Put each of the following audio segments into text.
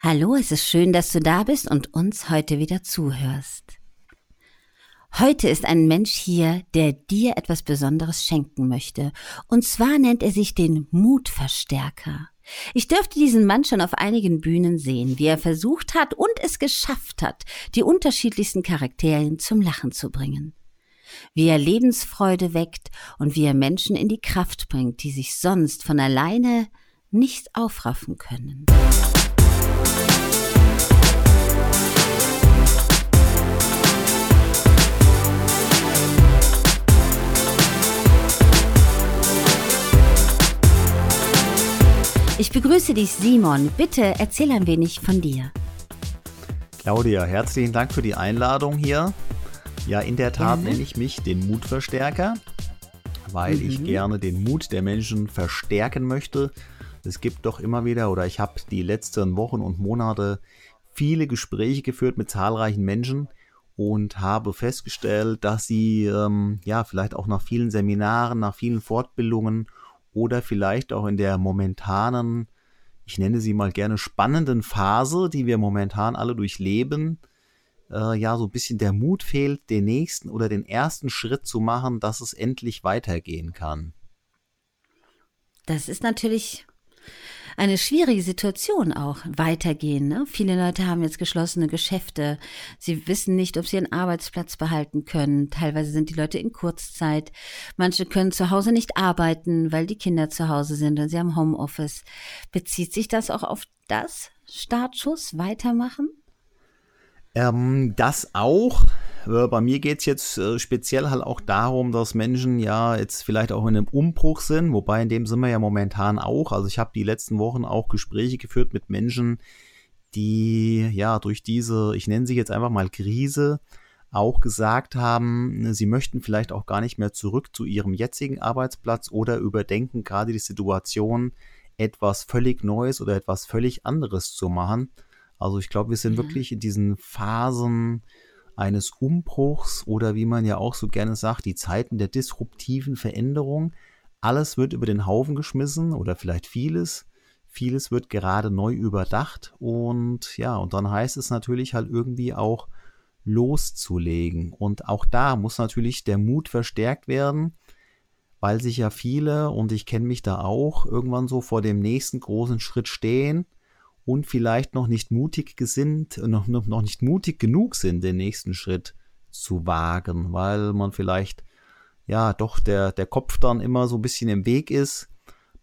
Hallo, es ist schön, dass du da bist und uns heute wieder zuhörst. Heute ist ein Mensch hier, der dir etwas Besonderes schenken möchte. Und zwar nennt er sich den Mutverstärker. Ich dürfte diesen Mann schon auf einigen Bühnen sehen, wie er versucht hat und es geschafft hat, die unterschiedlichsten Charakterien zum Lachen zu bringen. Wie er Lebensfreude weckt und wie er Menschen in die Kraft bringt, die sich sonst von alleine nicht aufraffen können. Ich begrüße dich, Simon. Bitte erzähl ein wenig von dir. Claudia, herzlichen Dank für die Einladung hier. Ja, in der Tat gerne. nenne ich mich den Mutverstärker, weil mhm. ich gerne den Mut der Menschen verstärken möchte. Es gibt doch immer wieder, oder ich habe die letzten Wochen und Monate viele Gespräche geführt mit zahlreichen Menschen und habe festgestellt, dass sie ähm, ja vielleicht auch nach vielen Seminaren, nach vielen Fortbildungen oder vielleicht auch in der momentanen, ich nenne sie mal gerne spannenden Phase, die wir momentan alle durchleben, äh, ja, so ein bisschen der Mut fehlt, den nächsten oder den ersten Schritt zu machen, dass es endlich weitergehen kann. Das ist natürlich eine schwierige Situation auch weitergehen. Ne? Viele Leute haben jetzt geschlossene Geschäfte. Sie wissen nicht, ob sie ihren Arbeitsplatz behalten können. Teilweise sind die Leute in Kurzzeit. Manche können zu Hause nicht arbeiten, weil die Kinder zu Hause sind und sie haben Homeoffice. Bezieht sich das auch auf das Startschuss weitermachen? Ähm, das auch. Äh, bei mir geht es jetzt äh, speziell halt auch darum, dass Menschen ja jetzt vielleicht auch in einem Umbruch sind, wobei in dem sind wir ja momentan auch. Also ich habe die letzten Wochen auch Gespräche geführt mit Menschen, die ja durch diese, ich nenne sie jetzt einfach mal Krise, auch gesagt haben, sie möchten vielleicht auch gar nicht mehr zurück zu ihrem jetzigen Arbeitsplatz oder überdenken gerade die Situation, etwas völlig Neues oder etwas völlig anderes zu machen. Also ich glaube, wir sind mhm. wirklich in diesen Phasen eines Umbruchs oder wie man ja auch so gerne sagt, die Zeiten der disruptiven Veränderung. Alles wird über den Haufen geschmissen oder vielleicht vieles. Vieles wird gerade neu überdacht und ja, und dann heißt es natürlich halt irgendwie auch loszulegen. Und auch da muss natürlich der Mut verstärkt werden, weil sich ja viele, und ich kenne mich da auch, irgendwann so vor dem nächsten großen Schritt stehen und vielleicht noch nicht mutig gesinnt, noch, noch, nicht mutig genug sind, den nächsten Schritt zu wagen, weil man vielleicht ja doch der, der Kopf dann immer so ein bisschen im Weg ist,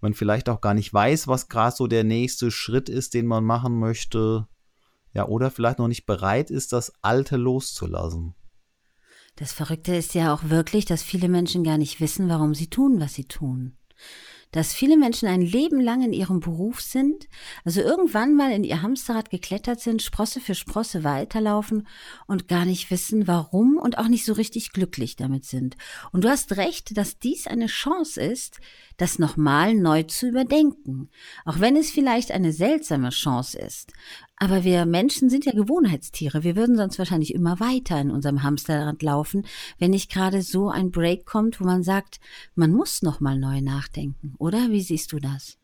man vielleicht auch gar nicht weiß, was gerade so der nächste Schritt ist, den man machen möchte, ja, oder vielleicht noch nicht bereit ist, das Alte loszulassen. Das Verrückte ist ja auch wirklich, dass viele Menschen gar nicht wissen, warum sie tun, was sie tun dass viele Menschen ein Leben lang in ihrem Beruf sind, also irgendwann mal in ihr Hamsterrad geklettert sind, Sprosse für Sprosse weiterlaufen und gar nicht wissen, warum und auch nicht so richtig glücklich damit sind. Und du hast recht, dass dies eine Chance ist, das nochmal neu zu überdenken, auch wenn es vielleicht eine seltsame Chance ist. Aber wir Menschen sind ja Gewohnheitstiere. Wir würden sonst wahrscheinlich immer weiter in unserem Hamsterrad laufen, wenn nicht gerade so ein Break kommt, wo man sagt, man muss noch mal neu nachdenken, oder? Wie siehst du das?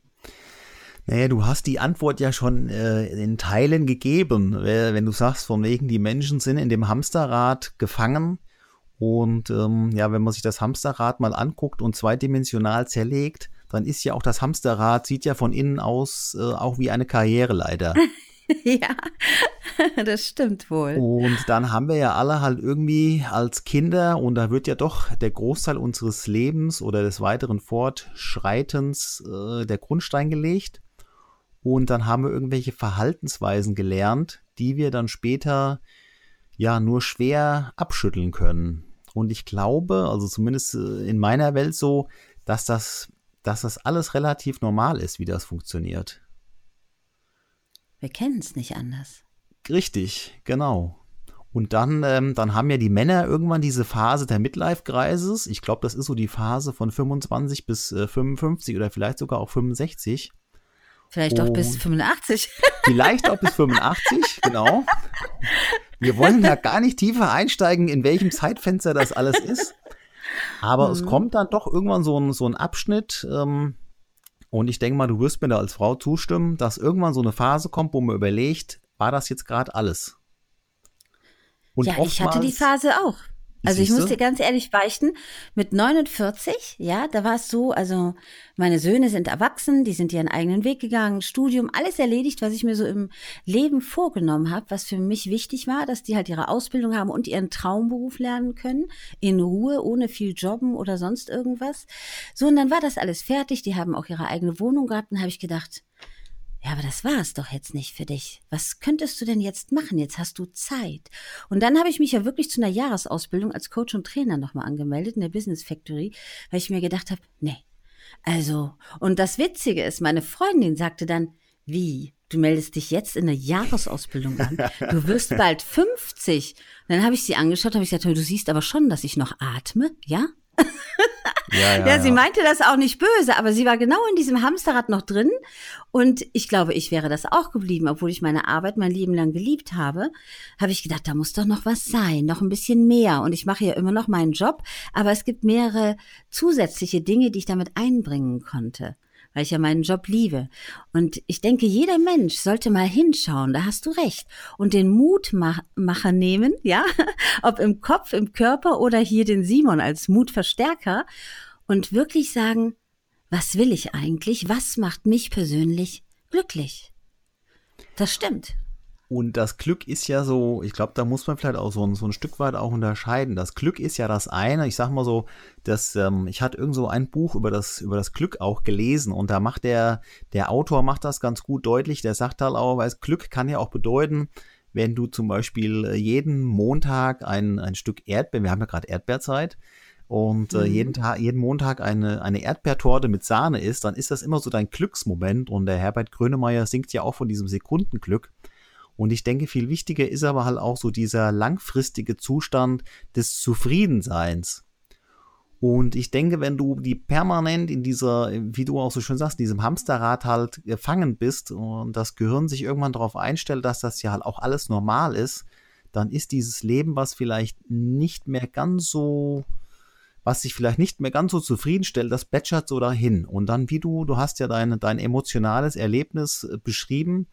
Naja, du hast die Antwort ja schon äh, in Teilen gegeben, wenn du sagst, von wegen die Menschen sind in dem Hamsterrad gefangen. Und ähm, ja, wenn man sich das Hamsterrad mal anguckt und zweidimensional zerlegt, dann ist ja auch das Hamsterrad, sieht ja von innen aus äh, auch wie eine Karriereleiter. ja, das stimmt wohl. Und dann haben wir ja alle halt irgendwie als Kinder, und da wird ja doch der Großteil unseres Lebens oder des weiteren Fortschreitens äh, der Grundstein gelegt. Und dann haben wir irgendwelche Verhaltensweisen gelernt, die wir dann später ja nur schwer abschütteln können. Und ich glaube, also zumindest äh, in meiner Welt so, dass das, dass das alles relativ normal ist, wie das funktioniert. Wir kennen es nicht anders. Richtig, genau. Und dann, ähm, dann haben ja die Männer irgendwann diese Phase der Midlife-Kreises. Ich glaube, das ist so die Phase von 25 bis äh, 55 oder vielleicht sogar auch 65. Vielleicht auch bis 85. Vielleicht auch bis 85, genau. Wir wollen da gar nicht tiefer einsteigen, in welchem Zeitfenster das alles ist. Aber mhm. es kommt dann doch irgendwann so ein, so ein Abschnitt, ähm, Und ich denke mal, du wirst mir da als Frau zustimmen, dass irgendwann so eine Phase kommt, wo man überlegt, war das jetzt gerade alles? Und ja, ich hatte die Phase auch. Also ich muss dir ganz ehrlich beichten, mit 49, ja, da war es so, also meine Söhne sind erwachsen, die sind ihren eigenen Weg gegangen, Studium, alles erledigt, was ich mir so im Leben vorgenommen habe, was für mich wichtig war, dass die halt ihre Ausbildung haben und ihren Traumberuf lernen können, in Ruhe, ohne viel Jobben oder sonst irgendwas. So, und dann war das alles fertig, die haben auch ihre eigene Wohnung gehabt, und habe ich gedacht, ja, aber das war es doch jetzt nicht für dich. Was könntest du denn jetzt machen? Jetzt hast du Zeit. Und dann habe ich mich ja wirklich zu einer Jahresausbildung als Coach und Trainer nochmal angemeldet in der Business Factory, weil ich mir gedacht habe, nee. Also, und das Witzige ist, meine Freundin sagte dann, wie? Du meldest dich jetzt in eine Jahresausbildung an. Du wirst bald 50. Und dann habe ich sie angeschaut, habe ich gesagt, du siehst aber schon, dass ich noch atme, ja? Ja, ja, ja, sie meinte das auch nicht böse, aber sie war genau in diesem Hamsterrad noch drin. Und ich glaube, ich wäre das auch geblieben, obwohl ich meine Arbeit mein Leben lang geliebt habe. Habe ich gedacht, da muss doch noch was sein, noch ein bisschen mehr. Und ich mache ja immer noch meinen Job, aber es gibt mehrere zusätzliche Dinge, die ich damit einbringen konnte weil ich ja meinen Job liebe. Und ich denke, jeder Mensch sollte mal hinschauen, da hast du recht, und den Mutmacher nehmen, ja, ob im Kopf, im Körper oder hier den Simon als Mutverstärker und wirklich sagen, was will ich eigentlich? Was macht mich persönlich glücklich? Das stimmt. Und das Glück ist ja so, ich glaube, da muss man vielleicht auch so ein, so ein Stück weit auch unterscheiden. Das Glück ist ja das eine, ich sag mal so, dass ähm, ich hatte irgend so ein Buch über das, über das Glück auch gelesen und da macht der, der Autor macht das ganz gut deutlich, der sagt halt auch, weil Glück kann ja auch bedeuten, wenn du zum Beispiel äh, jeden Montag ein, ein Stück Erdbeer, wir haben ja gerade Erdbeerzeit, und äh, mhm. jeden Tag, jeden Montag eine, eine Erdbeertorte mit Sahne isst, dann ist das immer so dein Glücksmoment. Und der Herbert Grönemeyer singt ja auch von diesem Sekundenglück. Und ich denke, viel wichtiger ist aber halt auch so dieser langfristige Zustand des Zufriedenseins. Und ich denke, wenn du die permanent in dieser, wie du auch so schön sagst, in diesem Hamsterrad halt gefangen bist und das Gehirn sich irgendwann darauf einstellt, dass das ja halt auch alles normal ist, dann ist dieses Leben, was vielleicht nicht mehr ganz so, was sich vielleicht nicht mehr ganz so zufriedenstellt, das plätschert so dahin. Und dann, wie du, du hast ja dein, dein emotionales Erlebnis äh, beschrieben,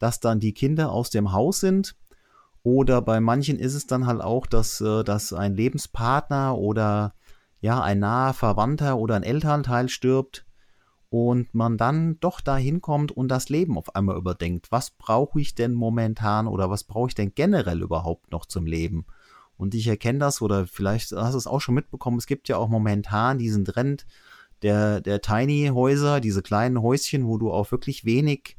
dass dann die Kinder aus dem Haus sind. Oder bei manchen ist es dann halt auch, dass, äh, dass ein Lebenspartner oder ja, ein naher Verwandter oder ein Elternteil stirbt und man dann doch dahin kommt und das Leben auf einmal überdenkt. Was brauche ich denn momentan oder was brauche ich denn generell überhaupt noch zum Leben? Und ich erkenne das oder vielleicht hast du es auch schon mitbekommen, es gibt ja auch momentan diesen Trend der, der Tiny Häuser, diese kleinen Häuschen, wo du auch wirklich wenig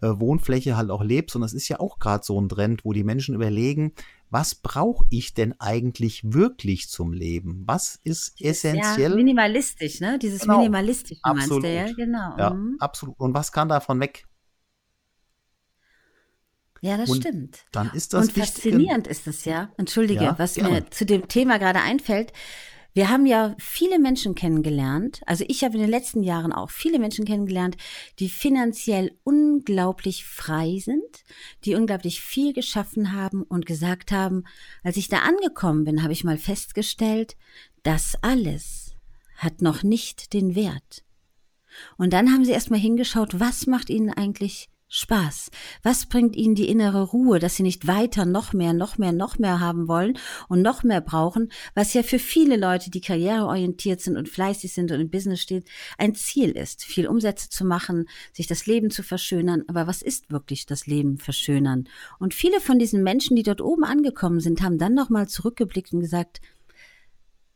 äh, Wohnfläche halt auch lebst. Und das ist ja auch gerade so ein Trend, wo die Menschen überlegen, was brauche ich denn eigentlich wirklich zum Leben? Was ist essentiell? Ja, minimalistisch, ne? Dieses genau. minimalistisch absolut. meinst du, ja, genau. Ja, mhm. absolut. Und was kann davon weg? Ja, das und stimmt. Dann ist das Und faszinierend ist es ja. Entschuldige, ja, was gerne. mir zu dem Thema gerade einfällt. Wir haben ja viele Menschen kennengelernt, also ich habe in den letzten Jahren auch viele Menschen kennengelernt, die finanziell unglaublich frei sind, die unglaublich viel geschaffen haben und gesagt haben, als ich da angekommen bin, habe ich mal festgestellt, das alles hat noch nicht den Wert. Und dann haben sie erstmal hingeschaut, was macht ihnen eigentlich Spaß? Was bringt ihnen die innere Ruhe, dass sie nicht weiter noch mehr, noch mehr, noch mehr haben wollen und noch mehr brauchen, was ja für viele Leute, die karriereorientiert sind und fleißig sind und im Business stehen, ein Ziel ist, viel Umsätze zu machen, sich das Leben zu verschönern. Aber was ist wirklich das Leben verschönern? Und viele von diesen Menschen, die dort oben angekommen sind, haben dann nochmal zurückgeblickt und gesagt,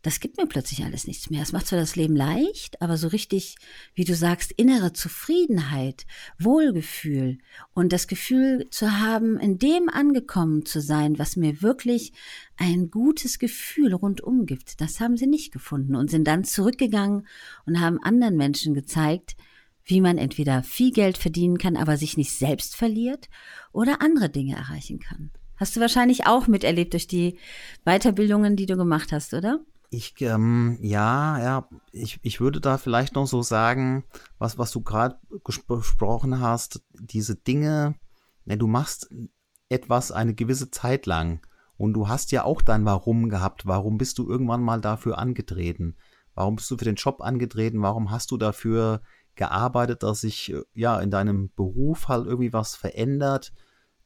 das gibt mir plötzlich alles nichts mehr. Es macht zwar das Leben leicht, aber so richtig, wie du sagst, innere Zufriedenheit, Wohlgefühl und das Gefühl zu haben, in dem angekommen zu sein, was mir wirklich ein gutes Gefühl rundum gibt, das haben sie nicht gefunden und sind dann zurückgegangen und haben anderen Menschen gezeigt, wie man entweder viel Geld verdienen kann, aber sich nicht selbst verliert oder andere Dinge erreichen kann. Hast du wahrscheinlich auch miterlebt durch die Weiterbildungen, die du gemacht hast, oder? Ich, ähm, ja, ja, ich, ich würde da vielleicht noch so sagen, was, was du gerade gesprochen hast, diese Dinge, ne, du machst etwas eine gewisse Zeit lang und du hast ja auch dein Warum gehabt. Warum bist du irgendwann mal dafür angetreten? Warum bist du für den Job angetreten? Warum hast du dafür gearbeitet, dass sich äh, ja in deinem Beruf halt irgendwie was verändert,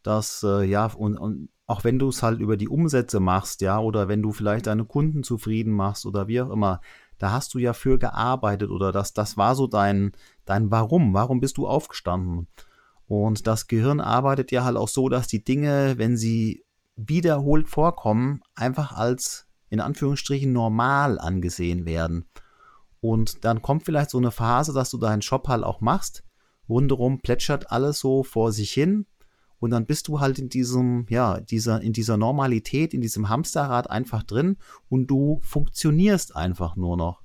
dass äh, ja und, und auch wenn du es halt über die Umsätze machst, ja, oder wenn du vielleicht deine Kunden zufrieden machst oder wie auch immer, da hast du ja für gearbeitet oder das, das war so dein, dein Warum. Warum bist du aufgestanden? Und das Gehirn arbeitet ja halt auch so, dass die Dinge, wenn sie wiederholt vorkommen, einfach als in Anführungsstrichen normal angesehen werden. Und dann kommt vielleicht so eine Phase, dass du deinen Job halt auch machst. Rundherum plätschert alles so vor sich hin. Und dann bist du halt in diesem, ja, dieser, in dieser Normalität, in diesem Hamsterrad einfach drin und du funktionierst einfach nur noch.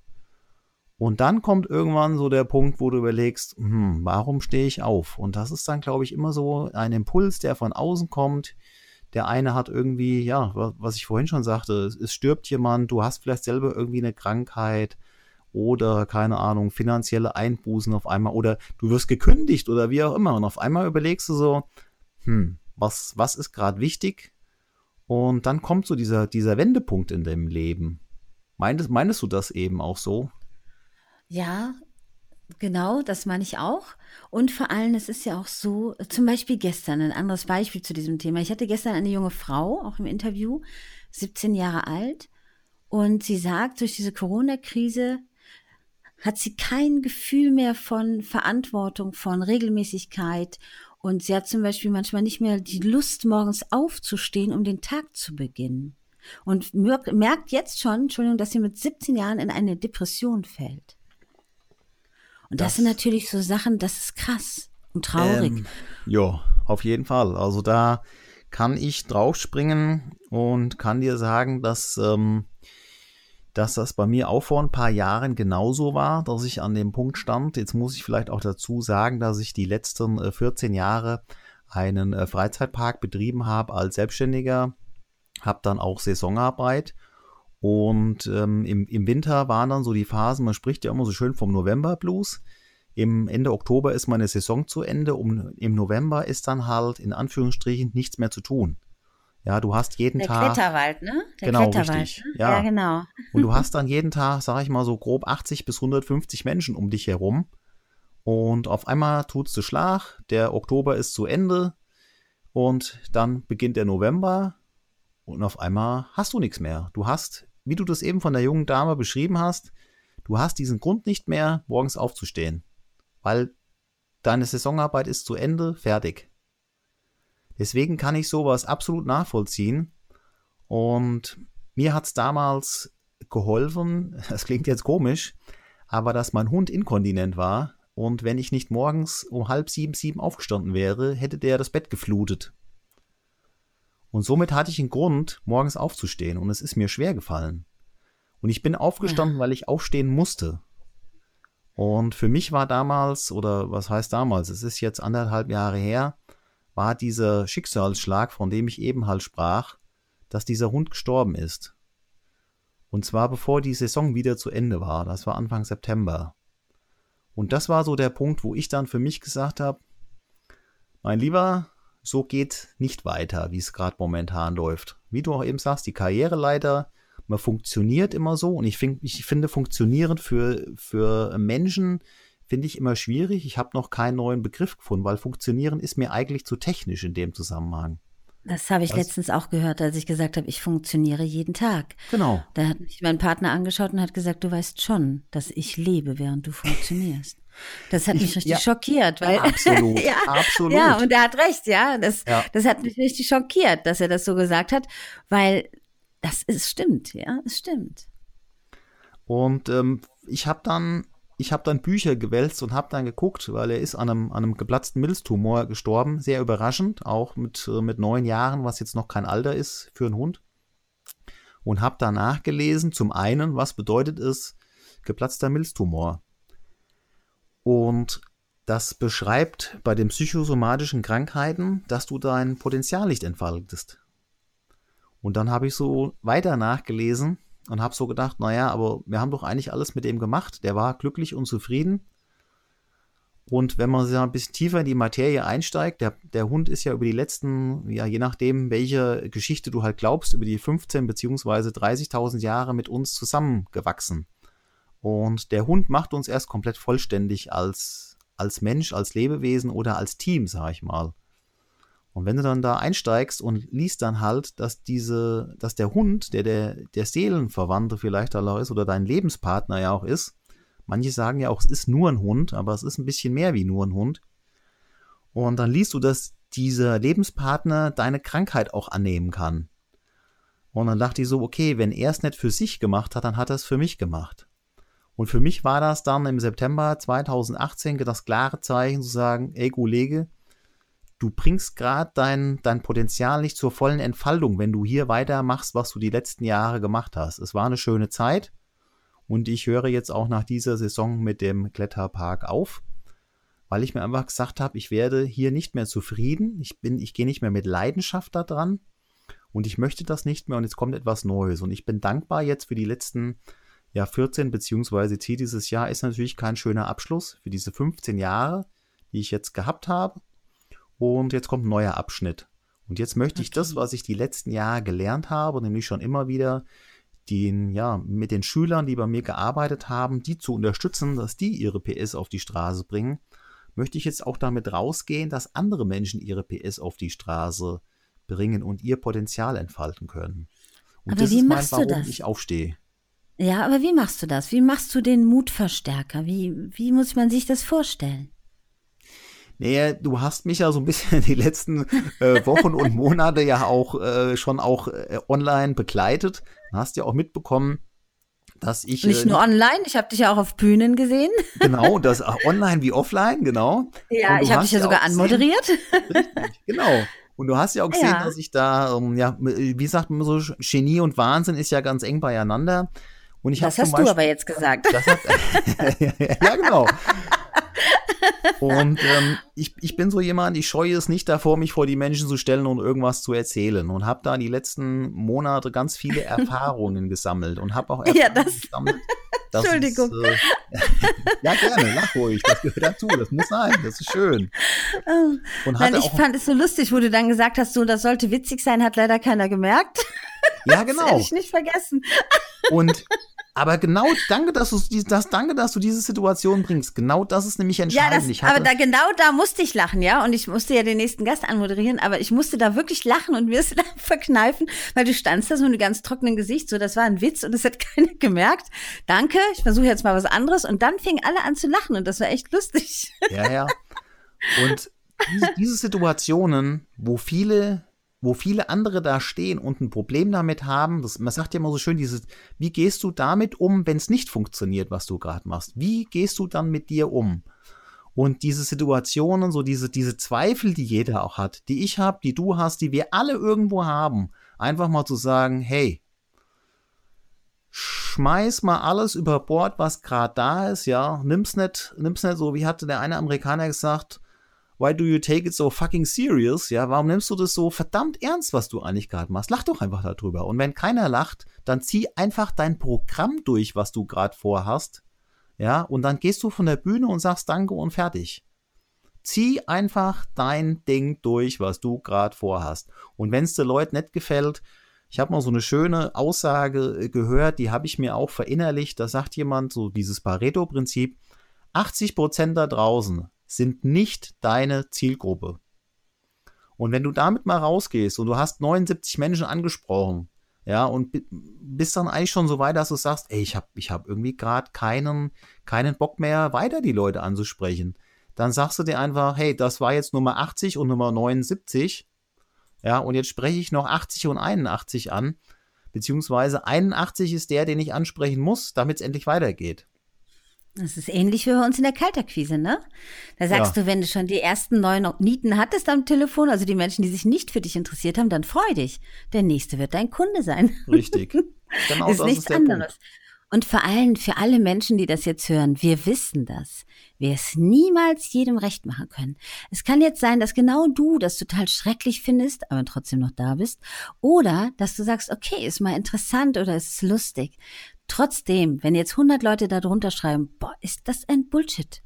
Und dann kommt irgendwann so der Punkt, wo du überlegst, hm, warum stehe ich auf? Und das ist dann, glaube ich, immer so ein Impuls, der von außen kommt. Der eine hat irgendwie, ja, was ich vorhin schon sagte, es stirbt jemand, du hast vielleicht selber irgendwie eine Krankheit oder keine Ahnung, finanzielle Einbußen auf einmal oder du wirst gekündigt oder wie auch immer. Und auf einmal überlegst du so, hm, was, was ist gerade wichtig? Und dann kommt so dieser, dieser Wendepunkt in deinem Leben. Meintest, meinst du das eben auch so? Ja, genau, das meine ich auch. Und vor allem, es ist ja auch so, zum Beispiel gestern, ein anderes Beispiel zu diesem Thema. Ich hatte gestern eine junge Frau, auch im Interview, 17 Jahre alt, und sie sagt, durch diese Corona-Krise hat sie kein Gefühl mehr von Verantwortung, von Regelmäßigkeit und sie hat zum Beispiel manchmal nicht mehr die Lust, morgens aufzustehen, um den Tag zu beginnen. Und merkt jetzt schon, Entschuldigung, dass sie mit 17 Jahren in eine Depression fällt. Und das, das sind natürlich so Sachen, das ist krass und traurig. Ähm, ja, auf jeden Fall. Also da kann ich draufspringen und kann dir sagen, dass ähm, dass das bei mir auch vor ein paar Jahren genauso war, dass ich an dem Punkt stand. Jetzt muss ich vielleicht auch dazu sagen, dass ich die letzten 14 äh, Jahre einen äh, Freizeitpark betrieben habe als Selbstständiger, habe dann auch Saisonarbeit und ähm, im, im Winter waren dann so die Phasen, man spricht ja immer so schön vom November Blues. Im Ende Oktober ist meine Saison zu Ende, um, im November ist dann halt in Anführungsstrichen nichts mehr zu tun. Ja, du hast jeden der Tag. Der Kletterwald, ne? Der genau, Kletterwald, richtig. Ne? Ja. ja, genau. Und du hast dann jeden Tag, sag ich mal, so grob 80 bis 150 Menschen um dich herum. Und auf einmal tut's du Schlag, der Oktober ist zu Ende und dann beginnt der November und auf einmal hast du nichts mehr. Du hast, wie du das eben von der jungen Dame beschrieben hast, du hast diesen Grund nicht mehr, morgens aufzustehen, weil deine Saisonarbeit ist zu Ende, fertig. Deswegen kann ich sowas absolut nachvollziehen. Und mir hat es damals geholfen, das klingt jetzt komisch, aber dass mein Hund inkontinent war und wenn ich nicht morgens um halb sieben, sieben aufgestanden wäre, hätte der das Bett geflutet. Und somit hatte ich einen Grund, morgens aufzustehen und es ist mir schwer gefallen. Und ich bin aufgestanden, weil ich aufstehen musste. Und für mich war damals, oder was heißt damals, es ist jetzt anderthalb Jahre her, war dieser Schicksalsschlag, von dem ich eben halt sprach, dass dieser Hund gestorben ist. Und zwar bevor die Saison wieder zu Ende war. Das war Anfang September. Und das war so der Punkt, wo ich dann für mich gesagt habe, mein Lieber, so geht nicht weiter, wie es gerade momentan läuft. Wie du auch eben sagst, die Karriereleiter, man funktioniert immer so und ich, find, ich finde funktionierend für, für Menschen, finde ich immer schwierig. Ich habe noch keinen neuen Begriff gefunden, weil funktionieren ist mir eigentlich zu technisch in dem Zusammenhang. Das habe ich Was? letztens auch gehört, als ich gesagt habe, ich funktioniere jeden Tag. Genau. Da hat mich mein Partner angeschaut und hat gesagt, du weißt schon, dass ich lebe, während du funktionierst. Das hat mich richtig ja, schockiert, weil absolut, ja, absolut. Ja, und er hat recht, ja. Das, ja. das hat mich richtig schockiert, dass er das so gesagt hat, weil das ist stimmt, ja, es stimmt. Und ähm, ich habe dann ich habe dann Bücher gewälzt und habe dann geguckt, weil er ist an einem, an einem geplatzten Milztumor gestorben. Sehr überraschend, auch mit, äh, mit neun Jahren, was jetzt noch kein Alter ist für einen Hund. Und habe da nachgelesen, zum einen, was bedeutet es, geplatzter Milztumor. Und das beschreibt bei den psychosomatischen Krankheiten, dass du dein Potenzial nicht entfaltest. Und dann habe ich so weiter nachgelesen und habe so gedacht, naja, aber wir haben doch eigentlich alles mit dem gemacht. Der war glücklich und zufrieden. Und wenn man ja ein bisschen tiefer in die Materie einsteigt, der, der Hund ist ja über die letzten, ja, je nachdem, welche Geschichte du halt glaubst, über die 15 beziehungsweise 30.000 Jahre mit uns zusammengewachsen. Und der Hund macht uns erst komplett vollständig als, als Mensch, als Lebewesen oder als Team, sag ich mal. Und wenn du dann da einsteigst und liest dann halt, dass diese, dass der Hund, der der, der Seelenverwandte vielleicht auch ist oder dein Lebenspartner ja auch ist, manche sagen ja auch, es ist nur ein Hund, aber es ist ein bisschen mehr wie nur ein Hund. Und dann liest du, dass dieser Lebenspartner deine Krankheit auch annehmen kann. Und dann dachte ich so, okay, wenn er es nicht für sich gemacht hat, dann hat er es für mich gemacht. Und für mich war das dann im September 2018 das klare Zeichen zu sagen, ey Kollege, du bringst gerade dein, dein Potenzial nicht zur vollen Entfaltung, wenn du hier weitermachst, was du die letzten Jahre gemacht hast. Es war eine schöne Zeit und ich höre jetzt auch nach dieser Saison mit dem Kletterpark auf, weil ich mir einfach gesagt habe, ich werde hier nicht mehr zufrieden. Ich ich gehe nicht mehr mit Leidenschaft da dran und ich möchte das nicht mehr und jetzt kommt etwas Neues und ich bin dankbar jetzt für die letzten ja 14 beziehungsweise Ziel dieses Jahr ist natürlich kein schöner Abschluss für diese 15 Jahre, die ich jetzt gehabt habe und jetzt kommt ein neuer Abschnitt. Und jetzt möchte okay. ich das, was ich die letzten Jahre gelernt habe, nämlich schon immer wieder den, ja, mit den Schülern, die bei mir gearbeitet haben, die zu unterstützen, dass die ihre PS auf die Straße bringen, möchte ich jetzt auch damit rausgehen, dass andere Menschen ihre PS auf die Straße bringen und ihr Potenzial entfalten können. Und aber das wie ist mein, machst warum du das? ich aufstehe. Ja, aber wie machst du das? Wie machst du den Mutverstärker? Wie, wie muss man sich das vorstellen? Nee, du hast mich ja so ein bisschen die letzten äh, Wochen und Monate ja auch äh, schon auch äh, online begleitet. Du hast ja auch mitbekommen, dass ich. Nicht äh, nur online, ich habe dich ja auch auf Bühnen gesehen. Genau, das online wie offline, genau. Ja, ich habe dich ja sogar anmoderiert. Richtig, genau. Und du hast ja auch gesehen, ja. dass ich da, um, ja, wie sagt man so, Genie und Wahnsinn ist ja ganz eng beieinander. Und ich das hast Beispiel, du aber jetzt gesagt. Hat, ja, genau. Und ähm, ich, ich bin so jemand, ich scheue es nicht davor, mich vor die Menschen zu stellen und irgendwas zu erzählen. Und habe da die letzten Monate ganz viele Erfahrungen gesammelt und habe auch Erfahrungen ja, das gesammelt. Das Entschuldigung. Ist, äh, ja, gerne, lach ruhig. Das gehört dazu. Das muss sein. Das ist schön. Und Nein, ich fand es so lustig, wo du dann gesagt hast, so, das sollte witzig sein, hat leider keiner gemerkt. Ja, genau. Das hätte ich nicht vergessen. Und aber genau, danke, dass du das, danke, dass du diese Situation bringst. Genau das ist nämlich entscheidend. Ja, das, aber da genau da musste ich lachen, ja. Und ich musste ja den nächsten Gast anmoderieren, aber ich musste da wirklich lachen und mir es verkneifen, weil du standst da so mit ganz trockenen Gesicht, so das war ein Witz und das hat keiner gemerkt. Danke, ich versuche jetzt mal was anderes. Und dann fingen alle an zu lachen und das war echt lustig. Ja, ja. Und diese, diese Situationen, wo viele wo viele andere da stehen und ein Problem damit haben, das, man sagt ja immer so schön, dieses, wie gehst du damit um, wenn es nicht funktioniert, was du gerade machst? Wie gehst du dann mit dir um? Und diese Situationen, so diese, diese Zweifel, die jeder auch hat, die ich habe, die du hast, die wir alle irgendwo haben, einfach mal zu sagen, hey, schmeiß mal alles über Bord, was gerade da ist, ja, nimm's nicht, nimm's nicht so, wie hatte der eine Amerikaner gesagt, why do you take it so fucking serious? Ja, warum nimmst du das so verdammt ernst, was du eigentlich gerade machst? Lach doch einfach darüber. Und wenn keiner lacht, dann zieh einfach dein Programm durch, was du gerade vorhast. Ja, und dann gehst du von der Bühne und sagst Danke und fertig. Zieh einfach dein Ding durch, was du gerade vorhast. Und wenn es den Leuten nicht gefällt, ich habe mal so eine schöne Aussage äh, gehört, die habe ich mir auch verinnerlicht. Da sagt jemand so dieses Pareto-Prinzip: 80 Prozent da draußen sind nicht deine Zielgruppe. Und wenn du damit mal rausgehst und du hast 79 Menschen angesprochen, ja, und bist dann eigentlich schon so weit, dass du sagst, ey, ich habe ich hab irgendwie gerade keinen, keinen Bock mehr, weiter die Leute anzusprechen. Dann sagst du dir einfach, hey, das war jetzt Nummer 80 und Nummer 79. Ja, und jetzt spreche ich noch 80 und 81 an. Beziehungsweise 81 ist der, den ich ansprechen muss, damit es endlich weitergeht. Das ist ähnlich wie bei uns in der Kalterquise, ne? Da sagst ja. du, wenn du schon die ersten neun Nieten hattest am Telefon, also die Menschen, die sich nicht für dich interessiert haben, dann freu dich. Der nächste wird dein Kunde sein. Richtig. Genau ist nichts ist anderes. Punkt. Und vor allem für alle Menschen, die das jetzt hören, wir wissen das. Wir es niemals jedem recht machen können. Es kann jetzt sein, dass genau du das total schrecklich findest, aber trotzdem noch da bist. Oder, dass du sagst, okay, ist mal interessant oder ist lustig. Trotzdem, wenn jetzt 100 Leute da drunter schreiben, boah, ist das ein Bullshit.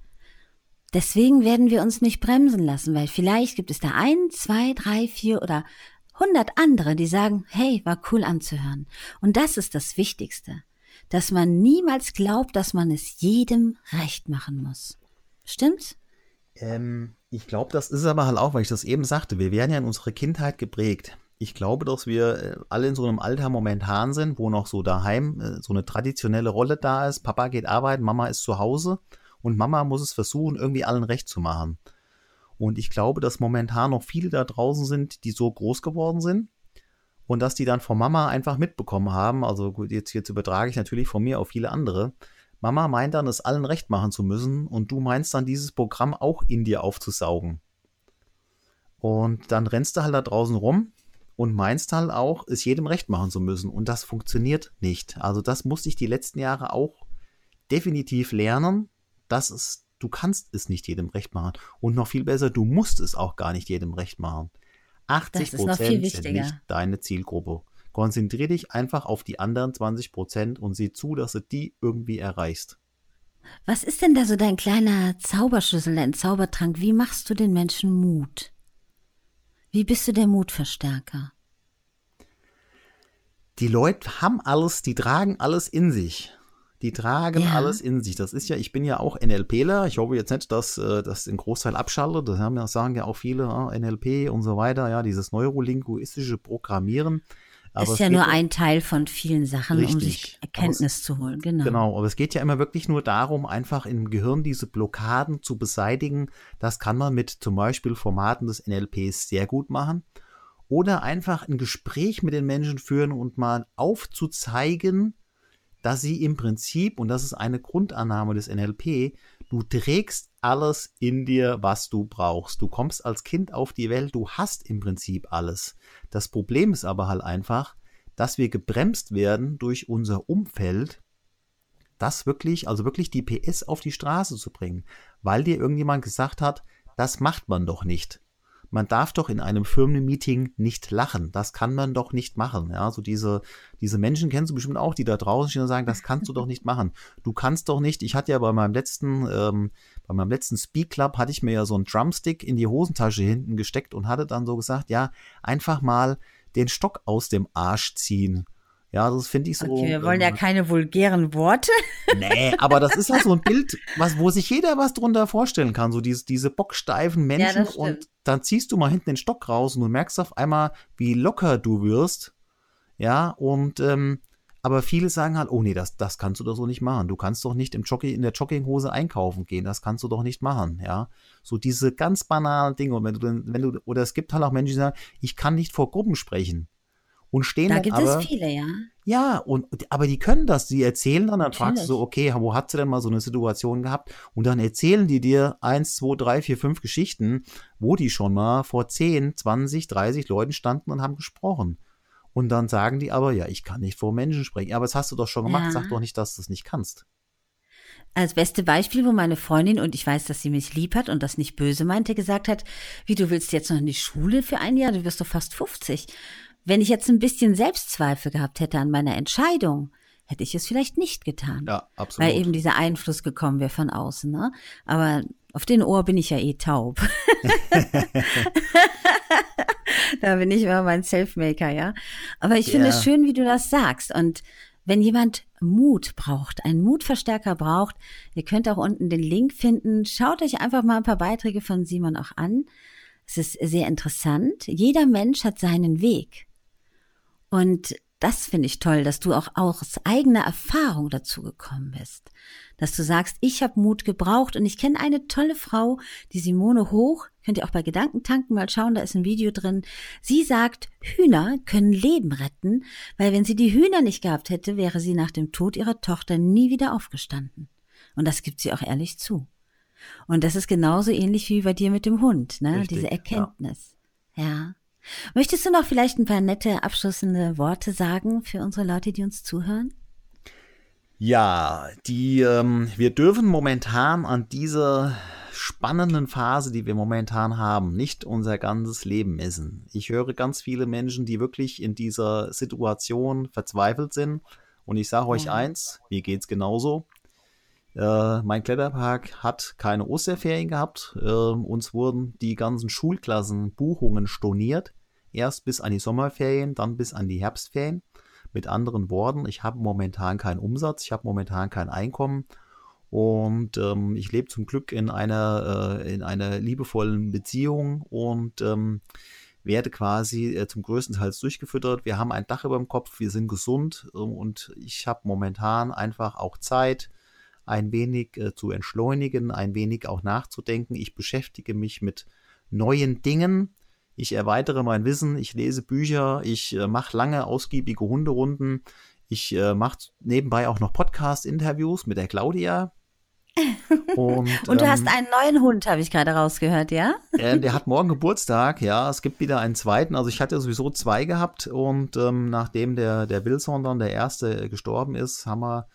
Deswegen werden wir uns nicht bremsen lassen, weil vielleicht gibt es da ein, zwei, drei, vier oder 100 andere, die sagen, hey, war cool anzuhören. Und das ist das Wichtigste. dass man niemals glaubt, dass man es jedem recht machen muss. Stimmt's? Ähm, ich glaube, das ist aber halt auch, weil ich das eben sagte, wir werden ja in unserer Kindheit geprägt. Ich glaube, dass wir äh, alle in so einem Alter momentan sind, wo noch so daheim äh, so eine traditionelle Rolle da ist. Papa geht arbeiten, Mama ist zu Hause und Mama muss es versuchen, irgendwie allen recht zu machen. Und ich glaube, dass momentan noch viele da draußen sind, die so groß geworden sind und dass die dann von Mama einfach mitbekommen haben. Also gut, jetzt, jetzt übertrage ich natürlich von mir auf viele andere. Mama meint dann, es allen recht machen zu müssen und du meinst dann, dieses Programm auch in dir aufzusaugen. Und dann rennst du halt da draußen rum und meinst halt auch, es jedem recht machen zu müssen. Und das funktioniert nicht. Also das musste ich die letzten Jahre auch definitiv lernen, dass es, du kannst es nicht jedem recht machen. Und noch viel besser, du musst es auch gar nicht jedem recht machen. 80 Prozent sind nicht deine Zielgruppe. Konzentriere dich einfach auf die anderen 20 Prozent und sieh zu, dass du die irgendwie erreichst. Was ist denn da so dein kleiner Zauberschlüssel, dein Zaubertrank? Wie machst du den Menschen Mut? Wie bist du der Mutverstärker? Die Leute haben alles, die tragen alles in sich. Die tragen ja. alles in sich. Das ist ja, ich bin ja auch NLPler. Ich hoffe jetzt nicht, dass äh, das den Großteil abschaltet. Das haben ja, sagen ja auch viele, ja, NLP und so weiter, ja, dieses neurolinguistische Programmieren. Aber ist ja nur ein Teil von vielen Sachen, richtig. um sich Erkenntnis es, zu holen. Genau. Genau, aber es geht ja immer wirklich nur darum, einfach im Gehirn diese Blockaden zu beseitigen. Das kann man mit zum Beispiel Formaten des NLPs sehr gut machen. Oder einfach ein Gespräch mit den Menschen führen und mal aufzuzeigen, dass sie im Prinzip, und das ist eine Grundannahme des NLP, du trägst alles in dir, was du brauchst. Du kommst als Kind auf die Welt, du hast im Prinzip alles. Das Problem ist aber halt einfach, dass wir gebremst werden durch unser Umfeld, das wirklich, also wirklich die PS auf die Straße zu bringen, weil dir irgendjemand gesagt hat, das macht man doch nicht man darf doch in einem Firmenmeeting nicht lachen. Das kann man doch nicht machen. Ja, so diese, diese Menschen kennst du bestimmt auch, die da draußen stehen und sagen, das kannst du doch nicht machen. Du kannst doch nicht. Ich hatte ja bei meinem letzten, ähm, bei meinem letzten Speak Club hatte ich mir ja so einen Drumstick in die Hosentasche hinten gesteckt und hatte dann so gesagt, ja, einfach mal den Stock aus dem Arsch ziehen. Ja, das finde ich so. Okay, wir wollen ja ähm, keine vulgären Worte. Nee, aber das ist ja so ein Bild, was, wo sich jeder was drunter vorstellen kann. So diese, diese bocksteifen Menschen ja, und dann ziehst du mal hinten den Stock raus und du merkst auf einmal, wie locker du wirst. Ja, und ähm, aber viele sagen halt, oh nee, das, das kannst du doch so nicht machen. Du kannst doch nicht im Jogging, in der Jogginghose einkaufen gehen. Das kannst du doch nicht machen, ja. So diese ganz banalen Dinge. Und wenn du, wenn du, oder es gibt halt auch Menschen, die sagen, ich kann nicht vor Gruppen sprechen und stehen da dann gibt aber, es viele, ja. Ja, und aber die können das. Sie erzählen dann, dann Natürlich. fragst du so, okay, wo hat sie denn mal so eine Situation gehabt? Und dann erzählen die dir eins, zwei, drei, vier, fünf Geschichten, wo die schon mal vor 10, 20, 30 Leuten standen und haben gesprochen. Und dann sagen die aber, ja, ich kann nicht vor Menschen sprechen. Aber das hast du doch schon gemacht. Ja. Sag doch nicht, dass du es nicht kannst. Als beste Beispiel, wo meine Freundin, und ich weiß, dass sie mich lieb hat und das nicht böse meinte, gesagt hat, wie du willst jetzt noch in die Schule für ein Jahr, du wirst doch fast 50. Wenn ich jetzt ein bisschen Selbstzweifel gehabt hätte an meiner Entscheidung, hätte ich es vielleicht nicht getan. Ja, absolut. Weil eben dieser Einfluss gekommen wäre von außen. Ne? Aber auf den Ohr bin ich ja eh taub. da bin ich immer mein Selfmaker, ja. Aber ich finde es schön, wie du das sagst. Und wenn jemand Mut braucht, einen Mutverstärker braucht, ihr könnt auch unten den Link finden. Schaut euch einfach mal ein paar Beiträge von Simon auch an. Es ist sehr interessant. Jeder Mensch hat seinen Weg. Und das finde ich toll, dass du auch aus eigener Erfahrung dazu gekommen bist. Dass du sagst, ich habe Mut gebraucht und ich kenne eine tolle Frau, die Simone Hoch, könnt ihr auch bei Gedankentanken mal schauen, da ist ein Video drin. Sie sagt, Hühner können Leben retten, weil wenn sie die Hühner nicht gehabt hätte, wäre sie nach dem Tod ihrer Tochter nie wieder aufgestanden. Und das gibt sie auch ehrlich zu. Und das ist genauso ähnlich wie bei dir mit dem Hund, ne? Richtig, Diese Erkenntnis. ja. ja. Möchtest du noch vielleicht ein paar nette abschließende Worte sagen für unsere Leute, die uns zuhören? Ja, die ähm, wir dürfen momentan an dieser spannenden Phase, die wir momentan haben, nicht unser ganzes Leben messen. Ich höre ganz viele Menschen, die wirklich in dieser Situation verzweifelt sind. Und ich sage euch eins, mir geht's genauso. Äh, mein Kletterpark hat keine Osterferien gehabt. Äh, uns wurden die ganzen Schulklassen Buchungen storniert. Erst bis an die Sommerferien, dann bis an die Herbstferien. Mit anderen Worten, ich habe momentan keinen Umsatz, ich habe momentan kein Einkommen und ähm, ich lebe zum Glück in einer, äh, in einer liebevollen Beziehung und ähm, werde quasi äh, zum größten Teil durchgefüttert. Wir haben ein Dach über dem Kopf, wir sind gesund äh, und ich habe momentan einfach auch Zeit, ein wenig äh, zu entschleunigen, ein wenig auch nachzudenken. Ich beschäftige mich mit neuen Dingen. Ich erweitere mein Wissen, ich lese Bücher, ich äh, mache lange, ausgiebige Hunderunden. Ich äh, mache nebenbei auch noch Podcast-Interviews mit der Claudia. Und, und du ähm, hast einen neuen Hund, habe ich gerade rausgehört, ja? Äh, der hat morgen Geburtstag, ja. Es gibt wieder einen zweiten. Also ich hatte sowieso zwei gehabt und ähm, nachdem der, der Wilson dann der erste gestorben ist, haben wir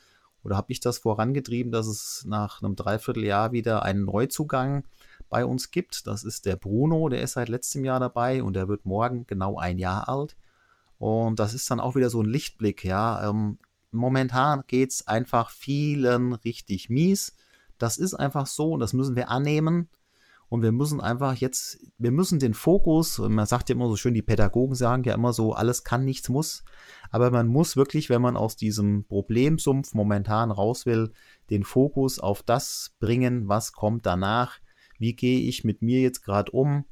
oder habe ich das vorangetrieben, dass es nach einem Dreivierteljahr wieder einen Neuzugang bei uns gibt. Das ist der Bruno, der ist seit letztem Jahr dabei und der wird morgen genau ein Jahr alt. Und das ist dann auch wieder so ein Lichtblick, ja. Ähm, momentan geht es einfach vielen richtig mies. Das ist einfach so und das müssen wir annehmen. Und wir müssen einfach jetzt, wir müssen den Fokus, und man sagt ja immer so schön, die Pädagogen sagen ja immer so, alles kann, nichts muss. Aber man muss wirklich, wenn man aus diesem Problemsumpf momentan raus will, den Fokus auf das bringen, was kommt danach. Wie gehe ich mit mir jetzt gerade um?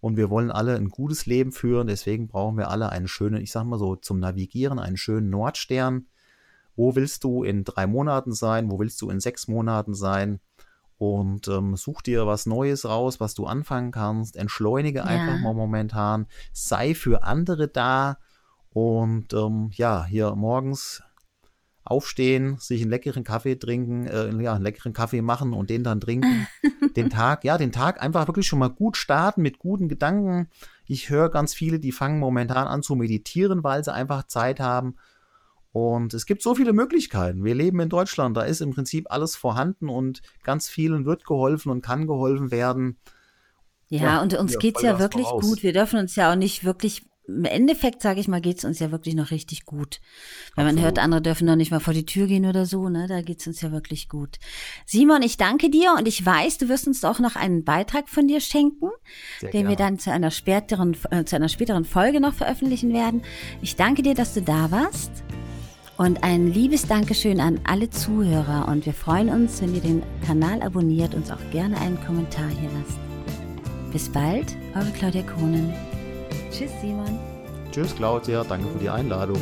Und wir wollen alle ein gutes Leben führen. Deswegen brauchen wir alle einen schönen, ich sag mal so, zum Navigieren, einen schönen Nordstern. Wo willst du in drei Monaten sein? Wo willst du in sechs Monaten sein? Und ähm, such dir was Neues raus, was du anfangen kannst. Entschleunige ja. einfach mal momentan. Sei für andere da und ähm, ja, hier morgens aufstehen, sich einen leckeren Kaffee trinken, äh, ja, einen leckeren Kaffee machen und den dann trinken. den Tag, ja, den Tag einfach wirklich schon mal gut starten mit guten Gedanken. Ich höre ganz viele, die fangen momentan an zu meditieren, weil sie einfach Zeit haben und es gibt so viele Möglichkeiten. Wir leben in Deutschland, da ist im Prinzip alles vorhanden und ganz vielen wird geholfen und kann geholfen werden. Ja, ja und uns geht es ja wirklich voraus. gut. Wir dürfen uns ja auch nicht wirklich im Endeffekt, sage ich mal, geht es uns ja wirklich noch richtig gut. Weil man hört, andere dürfen noch nicht mal vor die Tür gehen oder so, ne? Da geht es uns ja wirklich gut. Simon, ich danke dir und ich weiß, du wirst uns auch noch einen Beitrag von dir schenken, Sehr den gerne. wir dann zu einer späteren, äh, zu einer späteren Folge noch veröffentlichen werden. Ich danke dir, dass du da warst. Und ein liebes Dankeschön an alle Zuhörer und wir freuen uns, wenn ihr den Kanal abonniert und auch gerne einen Kommentar hier lasst. Bis bald, eure Claudia Kohnen. Tschüss, Simon. Tschüss, Claudia. Danke für die Einladung.